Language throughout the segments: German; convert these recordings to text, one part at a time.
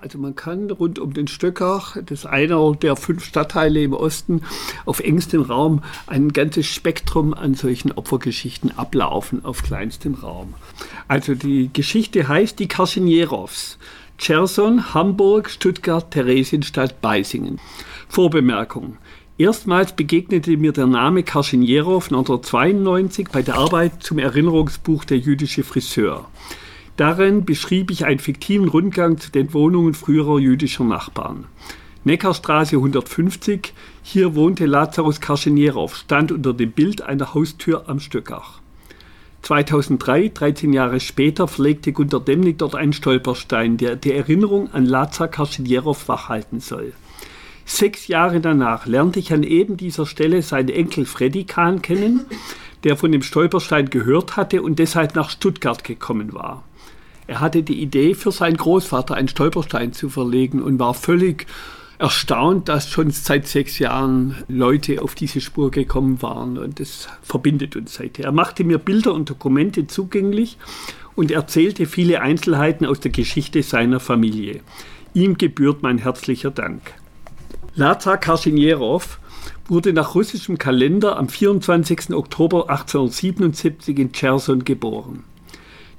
Also man kann rund um den Stöckach, das ist einer der fünf Stadtteile im Osten, auf engstem Raum ein ganzes Spektrum an solchen Opfergeschichten ablaufen auf kleinstem Raum. Also die Geschichte heißt die Karschenierows. Cherson, Hamburg, Stuttgart, Theresienstadt, Beisingen. Vorbemerkung. Erstmals begegnete mir der Name Karschenierow 1992 bei der Arbeit zum Erinnerungsbuch Der jüdische Friseur. Darin beschrieb ich einen fiktiven Rundgang zu den Wohnungen früherer jüdischer Nachbarn. Neckarstraße 150, hier wohnte Lazarus Karschenierow, stand unter dem Bild einer Haustür am Stöckach. 2003, 13 Jahre später, verlegte Gunter Demnig dort einen Stolperstein, der die Erinnerung an Lazar Karschenierow wachhalten soll. Sechs Jahre danach lernte ich an eben dieser Stelle seinen Enkel Freddy Kahn kennen, der von dem Stolperstein gehört hatte und deshalb nach Stuttgart gekommen war. Er hatte die Idee, für seinen Großvater einen Stolperstein zu verlegen und war völlig erstaunt, dass schon seit sechs Jahren Leute auf diese Spur gekommen waren. Und das verbindet uns seither. Er machte mir Bilder und Dokumente zugänglich und erzählte viele Einzelheiten aus der Geschichte seiner Familie. Ihm gebührt mein herzlicher Dank. Lazar Karschenierow wurde nach russischem Kalender am 24. Oktober 1877 in Cherson geboren.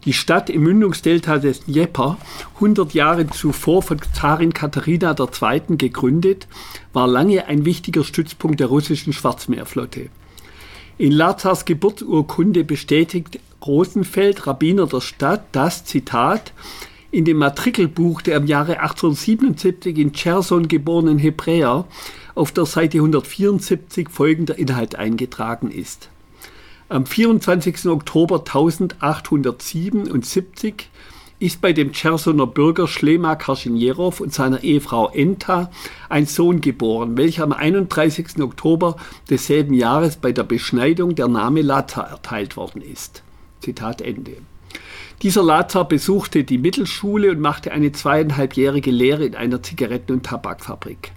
Die Stadt im Mündungsdelta des Dnieper, 100 Jahre zuvor von Zarin Katharina II. gegründet, war lange ein wichtiger Stützpunkt der russischen Schwarzmeerflotte. In Lazars Geburtsurkunde bestätigt Rosenfeld, Rabbiner der Stadt, dass, Zitat, in dem Matrikelbuch der im Jahre 1877 in Cherson geborenen Hebräer auf der Seite 174 folgender Inhalt eingetragen ist. Am 24. Oktober 1877 ist bei dem Chersoner Bürger Schlema Karschenierow und seiner Ehefrau Enta ein Sohn geboren, welcher am 31. Oktober desselben Jahres bei der Beschneidung der Name Lazar erteilt worden ist. Zitat Ende. Dieser Lazar besuchte die Mittelschule und machte eine zweieinhalbjährige Lehre in einer Zigaretten- und Tabakfabrik.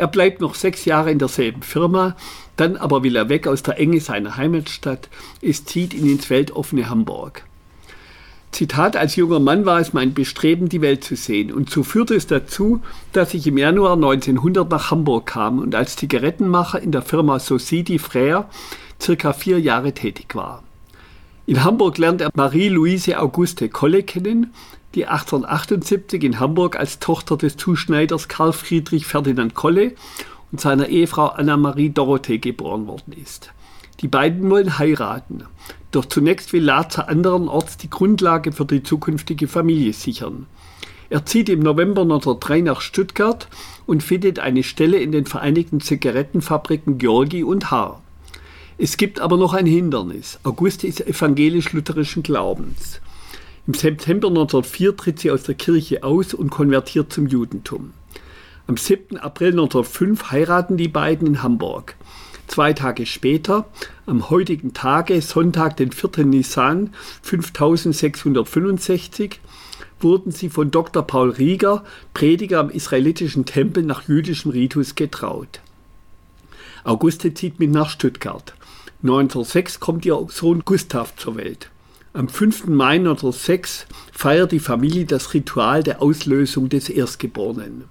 Er bleibt noch sechs Jahre in derselben Firma, dann aber will er weg aus der Enge seiner Heimatstadt. Es zieht ihn ins weltoffene Hamburg. Zitat, als junger Mann war es mein Bestreben, die Welt zu sehen. Und so führte es dazu, dass ich im Januar 1900 nach Hamburg kam und als Zigarettenmacher in der Firma Society Frère circa vier Jahre tätig war. In Hamburg lernt er Marie-Louise Auguste Kolle kennen, die 1878 in Hamburg als Tochter des Zuschneiders Karl Friedrich Ferdinand Kolle und seiner Ehefrau Anna-Marie Dorothee geboren worden ist. Die beiden wollen heiraten, doch zunächst will Lazar anderenorts die Grundlage für die zukünftige Familie sichern. Er zieht im November 1903 nach Stuttgart und findet eine Stelle in den Vereinigten Zigarettenfabriken Georgi und Haar. Es gibt aber noch ein Hindernis. Auguste ist evangelisch-lutherischen Glaubens. Im September 1904 tritt sie aus der Kirche aus und konvertiert zum Judentum. Am 7. April 1905 heiraten die beiden in Hamburg. Zwei Tage später, am heutigen Tage, Sonntag, den 4. Nisan 5665, wurden sie von Dr. Paul Rieger, Prediger am israelitischen Tempel, nach jüdischem Ritus getraut. Auguste zieht mit nach Stuttgart. 1906 kommt ihr Sohn Gustav zur Welt. Am 5. Mai 1906 feiert die Familie das Ritual der Auslösung des Erstgeborenen.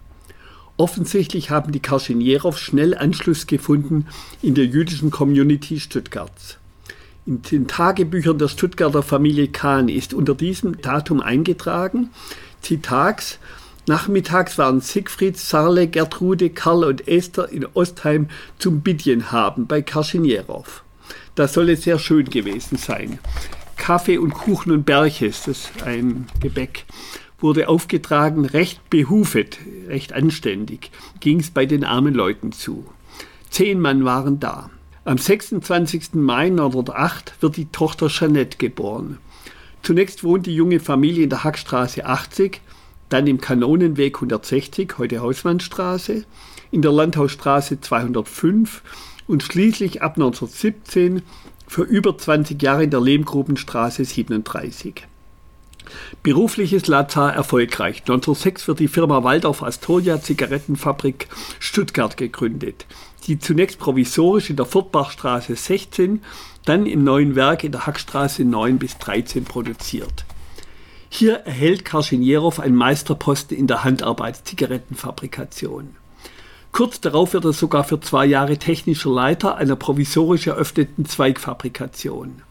Offensichtlich haben die Karschenierow schnell Anschluss gefunden in der jüdischen Community Stuttgarts. In den Tagebüchern der Stuttgarter Familie Kahn ist unter diesem Datum eingetragen, Zitags, Nachmittags waren Siegfried, Sarle, Gertrude, Karl und Esther in Ostheim zum Bidjen haben bei Karschenierow. Das solle sehr schön gewesen sein. Kaffee und Kuchen und Berches, das ist ein Gebäck wurde aufgetragen, recht behufet, recht anständig, ging es bei den armen Leuten zu. Zehn Mann waren da. Am 26. Mai 1908 wird die Tochter Jeanette geboren. Zunächst wohnt die junge Familie in der Hackstraße 80, dann im Kanonenweg 160, heute Hausmannstraße, in der Landhausstraße 205 und schließlich ab 1917 für über 20 Jahre in der Lehmgrubenstraße 37. Berufliches Lazar erfolgreich. 1906 wird die Firma Waldorf Astoria Zigarettenfabrik Stuttgart gegründet, die zunächst provisorisch in der Fortbachstraße 16, dann im neuen Werk in der Hackstraße 9 bis 13 produziert. Hier erhält Karschenjerow einen Meisterposten in der Handarbeitszigarettenfabrikation. Kurz darauf wird er sogar für zwei Jahre technischer Leiter einer provisorisch eröffneten Zweigfabrikation.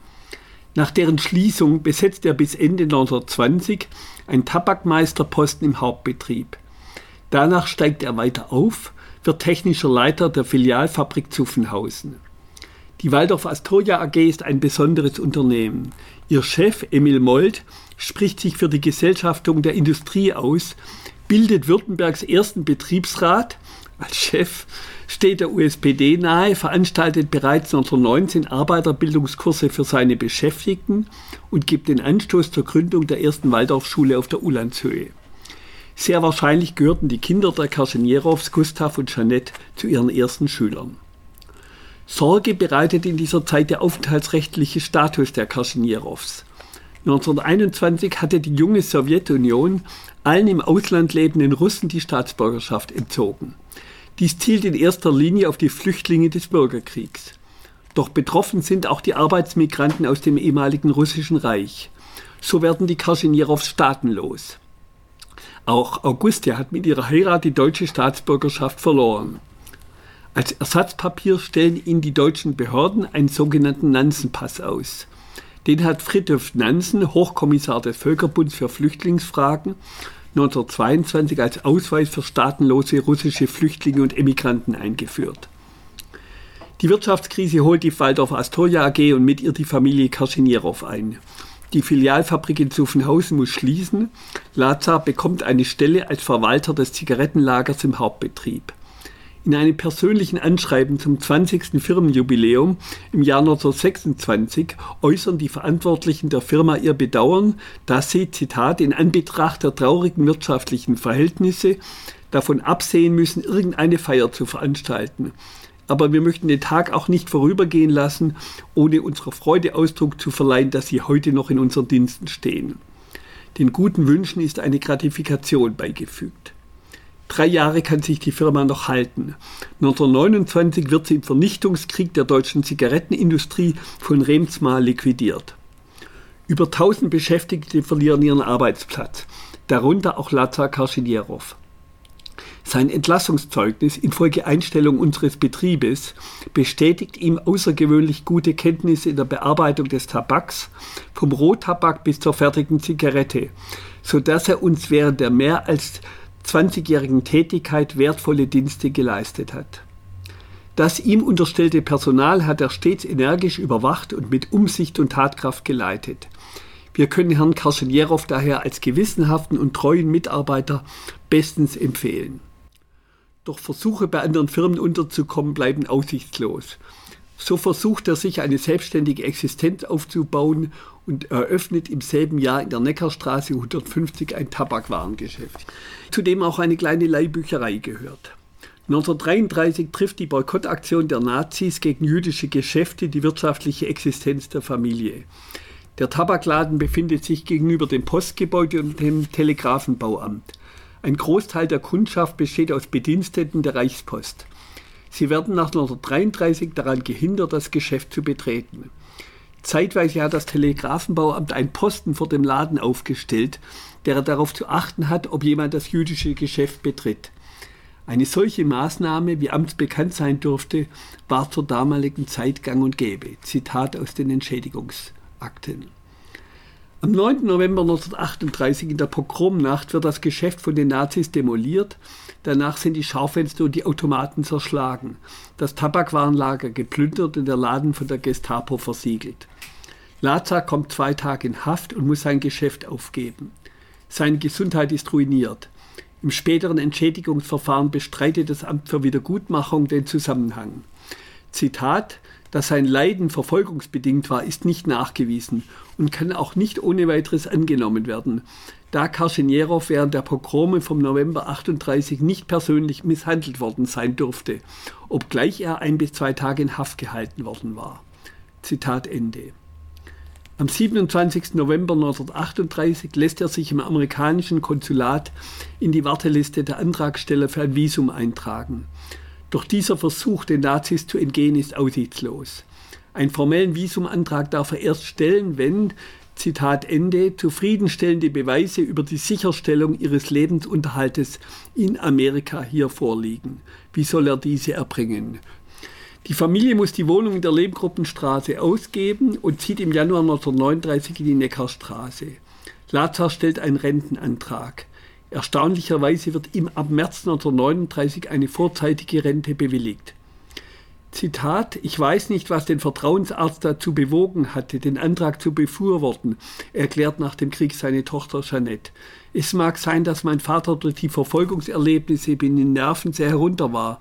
Nach deren Schließung besetzt er bis Ende 1920 einen Tabakmeisterposten im Hauptbetrieb. Danach steigt er weiter auf, wird technischer Leiter der Filialfabrik Zuffenhausen. Die Waldorf Astoria AG ist ein besonderes Unternehmen. Ihr Chef Emil Mold spricht sich für die Gesellschaftung der Industrie aus, bildet Württembergs ersten Betriebsrat als Chef, steht der USPD nahe, veranstaltet bereits 1919 Arbeiterbildungskurse für seine Beschäftigten und gibt den Anstoß zur Gründung der ersten Waldorfschule auf der Ulandshöhe. Sehr wahrscheinlich gehörten die Kinder der Karschenierows, Gustav und Jeanette, zu ihren ersten Schülern. Sorge bereitet in dieser Zeit der aufenthaltsrechtliche Status der Karschenierows. 1921 hatte die junge Sowjetunion allen im Ausland lebenden Russen die Staatsbürgerschaft entzogen. Dies zielt in erster Linie auf die Flüchtlinge des Bürgerkriegs. Doch betroffen sind auch die Arbeitsmigranten aus dem ehemaligen russischen Reich. So werden die Karschenierows staatenlos. Auch Augustia hat mit ihrer Heirat die deutsche Staatsbürgerschaft verloren. Als Ersatzpapier stellen ihnen die deutschen Behörden einen sogenannten Nansen-Pass aus. Den hat Fridtjof Nansen, Hochkommissar des Völkerbunds für Flüchtlingsfragen, 1922 als Ausweis für staatenlose russische Flüchtlinge und Emigranten eingeführt. Die Wirtschaftskrise holt die Waldorf Astoria AG und mit ihr die Familie Karschenjerow ein. Die Filialfabrik in Zuffenhausen muss schließen. Lazar bekommt eine Stelle als Verwalter des Zigarettenlagers im Hauptbetrieb. In einem persönlichen Anschreiben zum 20. Firmenjubiläum im Jahr 1926 äußern die Verantwortlichen der Firma ihr Bedauern, dass sie, Zitat, in Anbetracht der traurigen wirtschaftlichen Verhältnisse davon absehen müssen, irgendeine Feier zu veranstalten aber wir möchten den Tag auch nicht vorübergehen lassen, ohne unserer Freude Ausdruck zu verleihen, dass Sie heute noch in unseren Diensten stehen. Den guten Wünschen ist eine Gratifikation beigefügt. Drei Jahre kann sich die Firma noch halten. 1929 wird sie im Vernichtungskrieg der deutschen Zigarettenindustrie von Remsmar liquidiert. Über 1000 Beschäftigte verlieren ihren Arbeitsplatz, darunter auch Lazar Karschenjerow. Sein Entlassungszeugnis infolge Einstellung unseres Betriebes bestätigt ihm außergewöhnlich gute Kenntnisse in der Bearbeitung des Tabaks, vom Rohtabak bis zur fertigen Zigarette, so dass er uns während der mehr als 20-jährigen Tätigkeit wertvolle Dienste geleistet hat. Das ihm unterstellte Personal hat er stets energisch überwacht und mit Umsicht und Tatkraft geleitet. Wir können Herrn Karschenjerow daher als gewissenhaften und treuen Mitarbeiter bestens empfehlen. Doch Versuche bei anderen Firmen unterzukommen bleiben aussichtslos. So versucht er sich eine selbstständige Existenz aufzubauen und eröffnet im selben Jahr in der Neckarstraße 150 ein Tabakwarengeschäft, zu dem auch eine kleine Leihbücherei gehört. 1933 trifft die Boykottaktion der Nazis gegen jüdische Geschäfte die wirtschaftliche Existenz der Familie. Der Tabakladen befindet sich gegenüber dem Postgebäude und dem Telegrafenbauamt. Ein Großteil der Kundschaft besteht aus Bediensteten der Reichspost. Sie werden nach 1933 daran gehindert, das Geschäft zu betreten. Zeitweise hat das Telegrafenbauamt einen Posten vor dem Laden aufgestellt, der darauf zu achten hat, ob jemand das jüdische Geschäft betritt. Eine solche Maßnahme, wie amtsbekannt sein durfte, war zur damaligen Zeit gang und gäbe. Zitat aus den Entschädigungsakten. Am 9. November 1938 in der Pogromnacht wird das Geschäft von den Nazis demoliert. Danach sind die Schaufenster und die Automaten zerschlagen, das Tabakwarenlager geplündert und der Laden von der Gestapo versiegelt. Lazar kommt zwei Tage in Haft und muss sein Geschäft aufgeben. Seine Gesundheit ist ruiniert. Im späteren Entschädigungsverfahren bestreitet das Amt für Wiedergutmachung den Zusammenhang. Zitat dass sein Leiden verfolgungsbedingt war, ist nicht nachgewiesen und kann auch nicht ohne weiteres angenommen werden, da Karschenjerow während der Pogrome vom November 38 nicht persönlich misshandelt worden sein durfte, obgleich er ein bis zwei Tage in Haft gehalten worden war. Zitat Ende. Am 27. November 1938 lässt er sich im amerikanischen Konsulat in die Warteliste der Antragsteller für ein Visum eintragen. Doch dieser Versuch, den Nazis zu entgehen, ist aussichtslos. Einen formellen Visumantrag darf er erst stellen, wenn Zitat Ende, zufriedenstellende Beweise über die Sicherstellung ihres Lebensunterhaltes in Amerika hier vorliegen. Wie soll er diese erbringen? Die Familie muss die Wohnung in der Lehmgruppenstraße ausgeben und zieht im Januar 1939 in die Neckarstraße. Lazar stellt einen Rentenantrag. Erstaunlicherweise wird ihm ab März 1939 eine vorzeitige Rente bewilligt. Zitat, ich weiß nicht, was den Vertrauensarzt dazu bewogen hatte, den Antrag zu befürworten, erklärt nach dem Krieg seine Tochter Jeanette. Es mag sein, dass mein Vater durch die Verfolgungserlebnisse in den Nerven sehr herunter war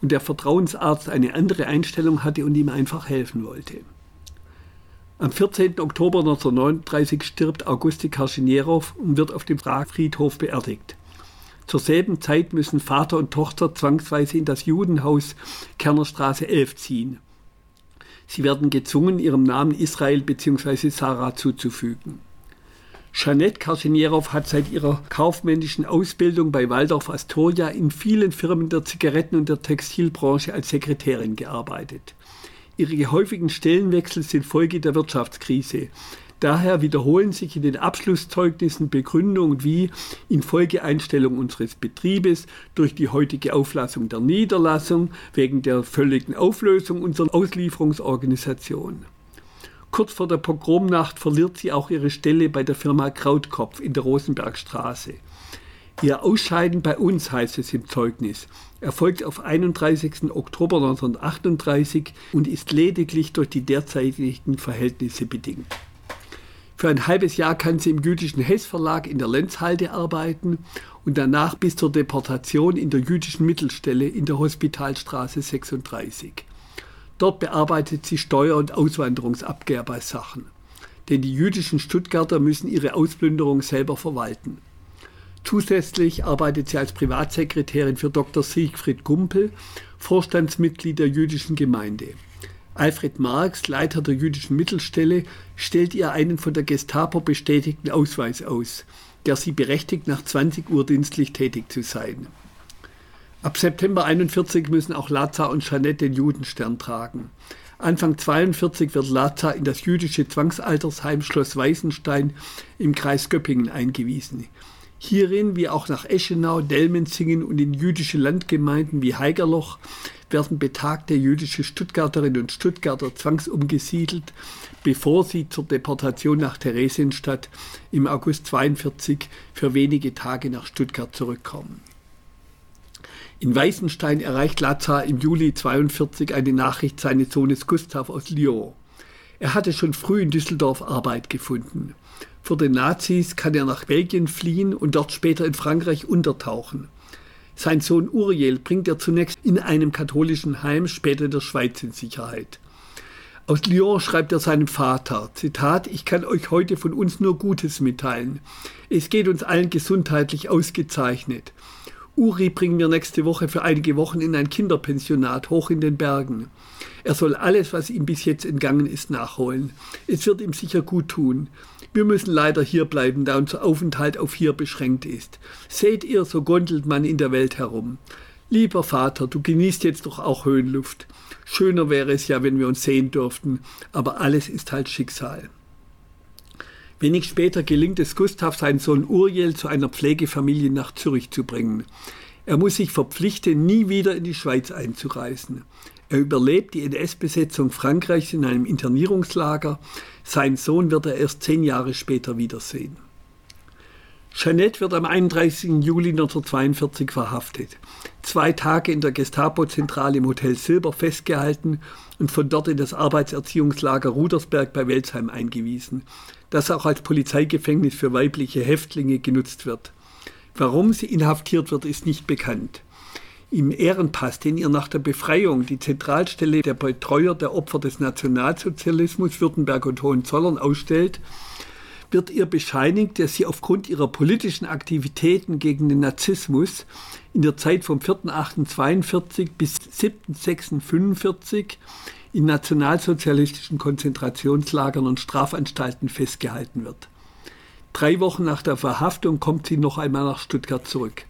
und der Vertrauensarzt eine andere Einstellung hatte und ihm einfach helfen wollte. Am 14. Oktober 1939 stirbt Auguste Karschenjerow und wird auf dem Pragfriedhof beerdigt. Zur selben Zeit müssen Vater und Tochter zwangsweise in das Judenhaus Kernerstraße 11 ziehen. Sie werden gezwungen, ihrem Namen Israel bzw. Sarah zuzufügen. Jeanette Karschenierow hat seit ihrer kaufmännischen Ausbildung bei Waldorf Astoria in vielen Firmen der Zigaretten- und der Textilbranche als Sekretärin gearbeitet. Ihre häufigen Stellenwechsel sind Folge der Wirtschaftskrise. Daher wiederholen sich in den Abschlusszeugnissen Begründungen wie Infolgeeinstellung unseres Betriebes durch die heutige Auflassung der Niederlassung wegen der völligen Auflösung unserer Auslieferungsorganisation. Kurz vor der Pogromnacht verliert sie auch ihre Stelle bei der Firma Krautkopf in der Rosenbergstraße. Ihr Ausscheiden bei uns, heißt es im Zeugnis, erfolgt auf 31. Oktober 1938 und ist lediglich durch die derzeitigen Verhältnisse bedingt. Für ein halbes Jahr kann sie im jüdischen Hess Verlag in der Lenzhalde arbeiten und danach bis zur Deportation in der jüdischen Mittelstelle in der Hospitalstraße 36. Dort bearbeitet sie Steuer- und Auswanderungsabkehr bei Sachen. Denn die jüdischen Stuttgarter müssen ihre Ausplünderung selber verwalten. Zusätzlich arbeitet sie als Privatsekretärin für Dr. Siegfried Gumpel, Vorstandsmitglied der jüdischen Gemeinde. Alfred Marx, Leiter der jüdischen Mittelstelle, stellt ihr einen von der Gestapo bestätigten Ausweis aus, der sie berechtigt, nach 20 Uhr dienstlich tätig zu sein. Ab September 41 müssen auch Lazar und Jeanette den Judenstern tragen. Anfang 42 wird Lazar in das jüdische Zwangsaltersheim Schloss Weißenstein im Kreis Göppingen eingewiesen. Hierin, wie auch nach Eschenau, Delmenzingen und in jüdische Landgemeinden wie Heigerloch, werden betagte jüdische Stuttgarterinnen und Stuttgarter zwangsumgesiedelt, bevor sie zur Deportation nach Theresienstadt im August 42 für wenige Tage nach Stuttgart zurückkommen. In Weißenstein erreicht Lazar im Juli 42 eine Nachricht seines Sohnes Gustav aus Lyon. Er hatte schon früh in Düsseldorf Arbeit gefunden. Vor den Nazis kann er nach Belgien fliehen und dort später in Frankreich untertauchen. Sein Sohn Uriel bringt er zunächst in einem katholischen Heim, später in der Schweiz in Sicherheit. Aus Lyon schreibt er seinem Vater, Zitat, ich kann euch heute von uns nur Gutes mitteilen. Es geht uns allen gesundheitlich ausgezeichnet. Uri bringt mir nächste Woche für einige Wochen in ein Kinderpensionat hoch in den Bergen. Er soll alles, was ihm bis jetzt entgangen ist, nachholen. Es wird ihm sicher gut tun. Wir müssen leider hier bleiben, da unser Aufenthalt auf hier beschränkt ist. Seht ihr, so gondelt man in der Welt herum. Lieber Vater, du genießt jetzt doch auch Höhenluft. Schöner wäre es ja, wenn wir uns sehen dürften, aber alles ist halt Schicksal. Wenig später gelingt es Gustav, seinen Sohn Uriel zu einer Pflegefamilie nach Zürich zu bringen. Er muss sich verpflichten, nie wieder in die Schweiz einzureisen. Er überlebt die NS-Besetzung Frankreichs in einem Internierungslager. Sein Sohn wird er erst zehn Jahre später wiedersehen. Jeanette wird am 31. Juli 1942 verhaftet. Zwei Tage in der Gestapo-Zentrale im Hotel Silber festgehalten und von dort in das Arbeitserziehungslager Rudersberg bei Welsheim eingewiesen das auch als Polizeigefängnis für weibliche Häftlinge genutzt wird. Warum sie inhaftiert wird, ist nicht bekannt. Im Ehrenpass, den ihr nach der Befreiung die Zentralstelle der Betreuer der Opfer des Nationalsozialismus Württemberg und Hohenzollern ausstellt, wird ihr bescheinigt, dass sie aufgrund ihrer politischen Aktivitäten gegen den Nazismus in der Zeit vom 4.8.42 bis 7.6.45 in nationalsozialistischen Konzentrationslagern und Strafanstalten festgehalten wird. Drei Wochen nach der Verhaftung kommt sie noch einmal nach Stuttgart zurück.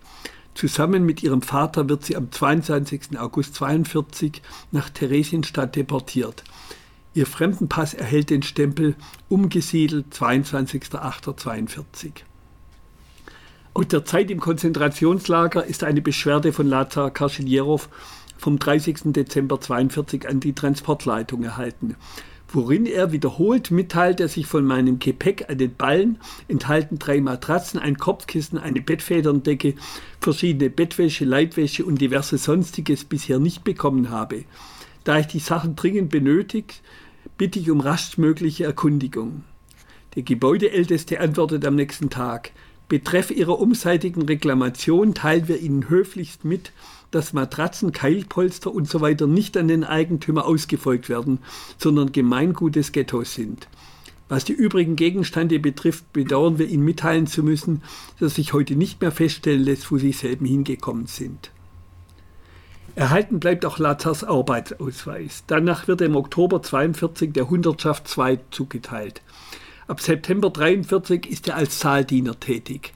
Zusammen mit ihrem Vater wird sie am 22. August 1942 nach Theresienstadt deportiert. Ihr Fremdenpass erhält den Stempel umgesiedelt 22.08.42. Aus der Zeit im Konzentrationslager ist eine Beschwerde von Lazar Karschenjerow vom 30. Dezember 42 an die Transportleitung erhalten, worin er wiederholt mitteilt, dass sich von meinem Gepäck an den Ballen enthalten drei Matratzen, ein Kopfkissen, eine Bettfederndecke, verschiedene Bettwäsche, Leibwäsche und diverse Sonstiges bisher nicht bekommen habe. Da ich die Sachen dringend benötigt, bitte ich um raschstmögliche Erkundigung. Der Gebäudeälteste antwortet am nächsten Tag, Betreff Ihrer umseitigen Reklamation teilen wir Ihnen höflichst mit, dass Matratzen, Keilpolster usw. So nicht an den Eigentümer ausgefolgt werden, sondern Gemeingut des Ghettos sind. Was die übrigen Gegenstände betrifft, bedauern wir Ihnen mitteilen zu müssen, dass sich heute nicht mehr feststellen lässt, wo Sie selben hingekommen sind. Erhalten bleibt auch Lazars Arbeitsausweis. Danach wird im Oktober 42 der Hundertschaft 2 zugeteilt. Ab September 43 ist er als Saaldiener tätig.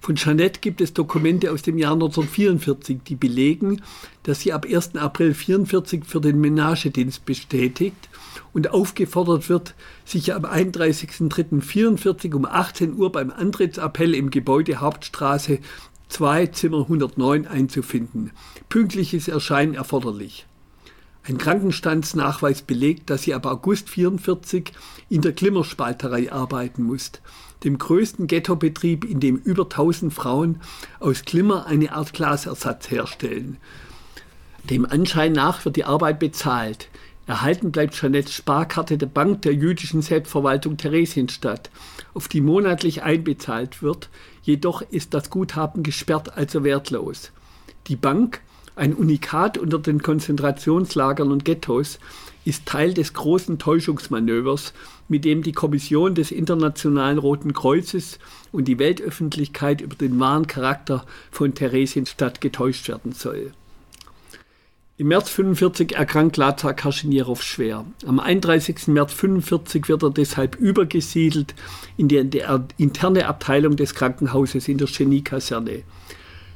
Von Jeanette gibt es Dokumente aus dem Jahr 1944, die belegen, dass sie ab 1. April 44 für den Menagedienst bestätigt und aufgefordert wird, sich am 31.03.44 um 18 Uhr beim Antrittsappell im Gebäude Hauptstraße 2 Zimmer 109 einzufinden. Pünktliches Erscheinen erforderlich. Ein Krankenstandsnachweis belegt, dass sie ab August 44 in der Glimmerspalterei arbeiten muss, dem größten Ghettobetrieb, in dem über 1000 Frauen aus Glimmer eine Art Glasersatz herstellen. Dem Anschein nach wird die Arbeit bezahlt. Erhalten bleibt Jeanettes Sparkarte der Bank der jüdischen Selbstverwaltung Theresienstadt, auf die monatlich einbezahlt wird, jedoch ist das Guthaben gesperrt, also wertlos. Die Bank ein Unikat unter den Konzentrationslagern und Ghettos, ist Teil des großen Täuschungsmanövers, mit dem die Kommission des Internationalen Roten Kreuzes und die Weltöffentlichkeit über den wahren Charakter von Theresienstadt getäuscht werden soll. Im März 45 erkrankt Lazar Kaschinjerow schwer. Am 31. März 45 wird er deshalb übergesiedelt in die, in die interne Abteilung des Krankenhauses in der Genie-Kaserne.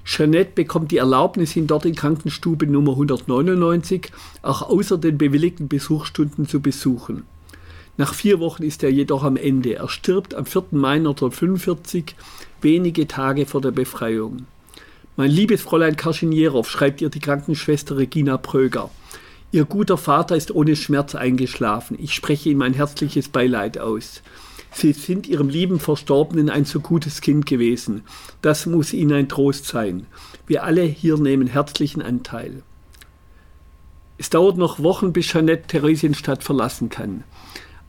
Jeanette bekommt die Erlaubnis, ihn dort in Krankenstube Nummer 199 auch außer den bewilligten Besuchsstunden zu besuchen. Nach vier Wochen ist er jedoch am Ende. Er stirbt am 4. Mai 1945, wenige Tage vor der Befreiung. Mein liebes Fräulein Karschinjerow, schreibt ihr die Krankenschwester Regina Pröger. Ihr guter Vater ist ohne Schmerz eingeschlafen. Ich spreche ihm mein herzliches Beileid aus. Sie sind ihrem lieben Verstorbenen ein so gutes Kind gewesen. Das muss ihnen ein Trost sein. Wir alle hier nehmen herzlichen Anteil. Es dauert noch Wochen, bis Jeanette Theresienstadt verlassen kann.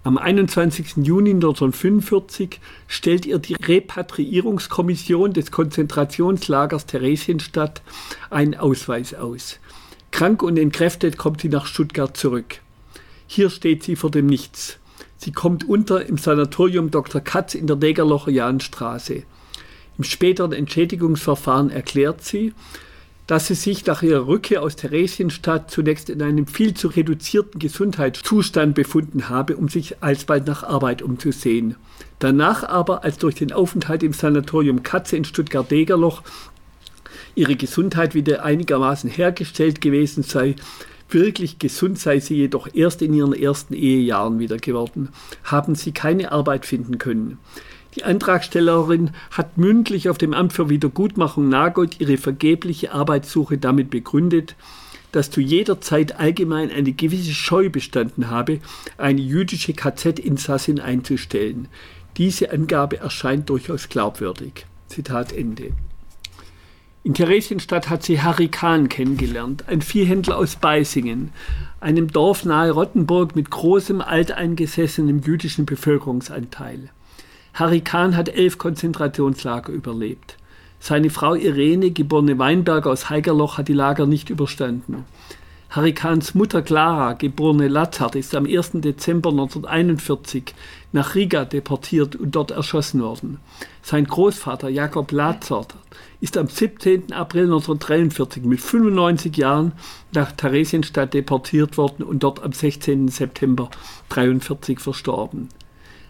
Am 21. Juni 1945 stellt ihr die Repatriierungskommission des Konzentrationslagers Theresienstadt einen Ausweis aus. Krank und entkräftet kommt sie nach Stuttgart zurück. Hier steht sie vor dem Nichts. Sie kommt unter im Sanatorium Dr. Katz in der Degerlocher Jahnstraße. Im späteren Entschädigungsverfahren erklärt sie, dass sie sich nach ihrer Rückkehr aus Theresienstadt zunächst in einem viel zu reduzierten Gesundheitszustand befunden habe, um sich alsbald nach Arbeit umzusehen. Danach aber, als durch den Aufenthalt im Sanatorium Katze in Stuttgart-Degerloch ihre Gesundheit wieder einigermaßen hergestellt gewesen sei, Wirklich gesund sei sie jedoch erst in ihren ersten Ehejahren wieder geworden, haben sie keine Arbeit finden können. Die Antragstellerin hat mündlich auf dem Amt für Wiedergutmachung Nagold ihre vergebliche Arbeitssuche damit begründet, dass zu jeder Zeit allgemein eine gewisse Scheu bestanden habe, eine jüdische KZ-Insassin einzustellen. Diese Angabe erscheint durchaus glaubwürdig. Zitat Ende. In Theresienstadt hat sie Harry Kahn kennengelernt, ein Viehhändler aus Beisingen, einem Dorf nahe Rottenburg mit großem alteingesessenem jüdischen Bevölkerungsanteil. Harry Kahn hat elf Konzentrationslager überlebt. Seine Frau Irene, geborene Weinberger aus Heigerloch, hat die Lager nicht überstanden. Harry Kahns Mutter Clara, geborene Latzart, ist am 1. Dezember 1941 nach Riga deportiert und dort erschossen worden. Sein Großvater Jakob Lazart ist am 17. April 1943 mit 95 Jahren nach Theresienstadt deportiert worden und dort am 16. September 1943 verstorben.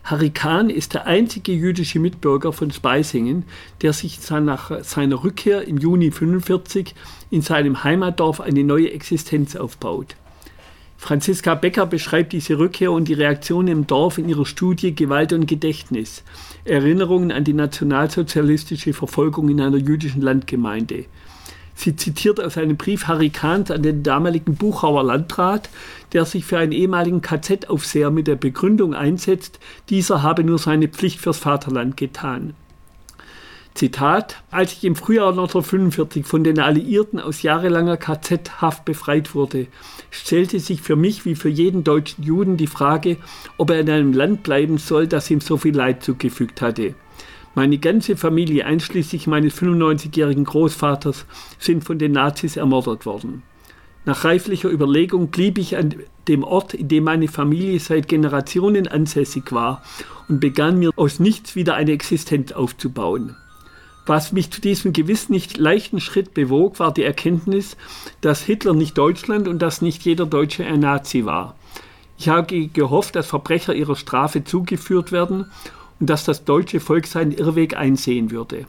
Harry Kahn ist der einzige jüdische Mitbürger von Speisingen, der sich nach seiner Rückkehr im Juni 1945 in seinem Heimatdorf eine neue Existenz aufbaut. Franziska Becker beschreibt diese Rückkehr und die Reaktion im Dorf in ihrer Studie Gewalt und Gedächtnis. Erinnerungen an die nationalsozialistische Verfolgung in einer jüdischen Landgemeinde. Sie zitiert aus einem Brief Harry Kahns an den damaligen Buchauer Landrat, der sich für einen ehemaligen KZ-Aufseher mit der Begründung einsetzt, dieser habe nur seine Pflicht fürs Vaterland getan. Zitat, als ich im Frühjahr 1945 von den Alliierten aus jahrelanger KZ-Haft befreit wurde, stellte sich für mich wie für jeden deutschen Juden die Frage, ob er in einem Land bleiben soll, das ihm so viel Leid zugefügt hatte. Meine ganze Familie, einschließlich meines 95-jährigen Großvaters, sind von den Nazis ermordet worden. Nach reiflicher Überlegung blieb ich an dem Ort, in dem meine Familie seit Generationen ansässig war und begann mir aus nichts wieder eine Existenz aufzubauen. Was mich zu diesem gewiss nicht leichten Schritt bewog, war die Erkenntnis, dass Hitler nicht Deutschland und dass nicht jeder Deutsche ein Nazi war. Ich habe gehofft, dass Verbrecher ihrer Strafe zugeführt werden und dass das deutsche Volk seinen Irrweg einsehen würde.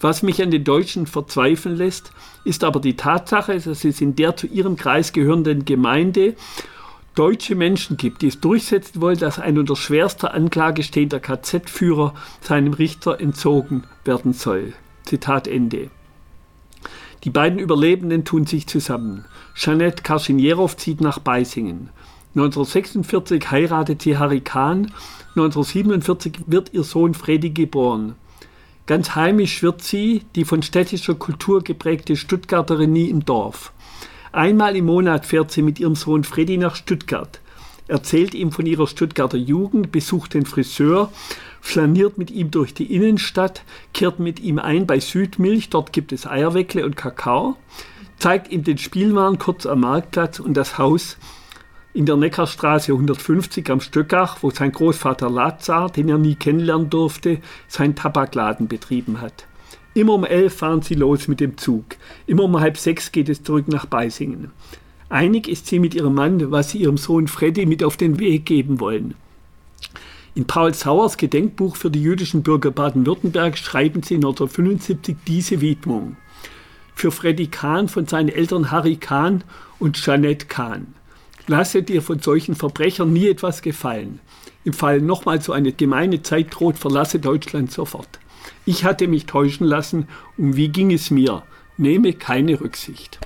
Was mich an den Deutschen verzweifeln lässt, ist aber die Tatsache, dass es in der zu ihrem Kreis gehörenden Gemeinde deutsche Menschen gibt, die es durchsetzen wollen, dass ein unter schwerster Anklage stehender KZ-Führer seinem Richter entzogen werden soll. Zitat Ende. Die beiden Überlebenden tun sich zusammen. Jeanette Karschinjerow zieht nach Beisingen. 1946 heiratet sie Harry Kahn. 1947 wird ihr Sohn Freddy geboren. Ganz heimisch wird sie, die von städtischer Kultur geprägte Stuttgarterin nie im Dorf. Einmal im Monat fährt sie mit ihrem Sohn Freddy nach Stuttgart, erzählt ihm von ihrer Stuttgarter Jugend, besucht den Friseur, flaniert mit ihm durch die Innenstadt, kehrt mit ihm ein bei Südmilch, dort gibt es Eierweckle und Kakao, zeigt ihm den Spielwaren kurz am Marktplatz und das Haus in der Neckarstraße 150 am Stöckach, wo sein Großvater Lazar, den er nie kennenlernen durfte, seinen Tabakladen betrieben hat. Immer um elf fahren sie los mit dem Zug. Immer um halb sechs geht es zurück nach Beisingen. Einig ist sie mit ihrem Mann, was sie ihrem Sohn Freddy mit auf den Weg geben wollen. In Paul Sauers Gedenkbuch für die jüdischen Bürger Baden-Württemberg schreiben sie 1975 diese Widmung. Für Freddy Kahn von seinen Eltern Harry Kahn und Jeanette Kahn. Lasse dir von solchen Verbrechern nie etwas gefallen. Im Fall nochmal so eine gemeine Zeit droht, verlasse Deutschland sofort. Ich hatte mich täuschen lassen und wie ging es mir? Nehme keine Rücksicht.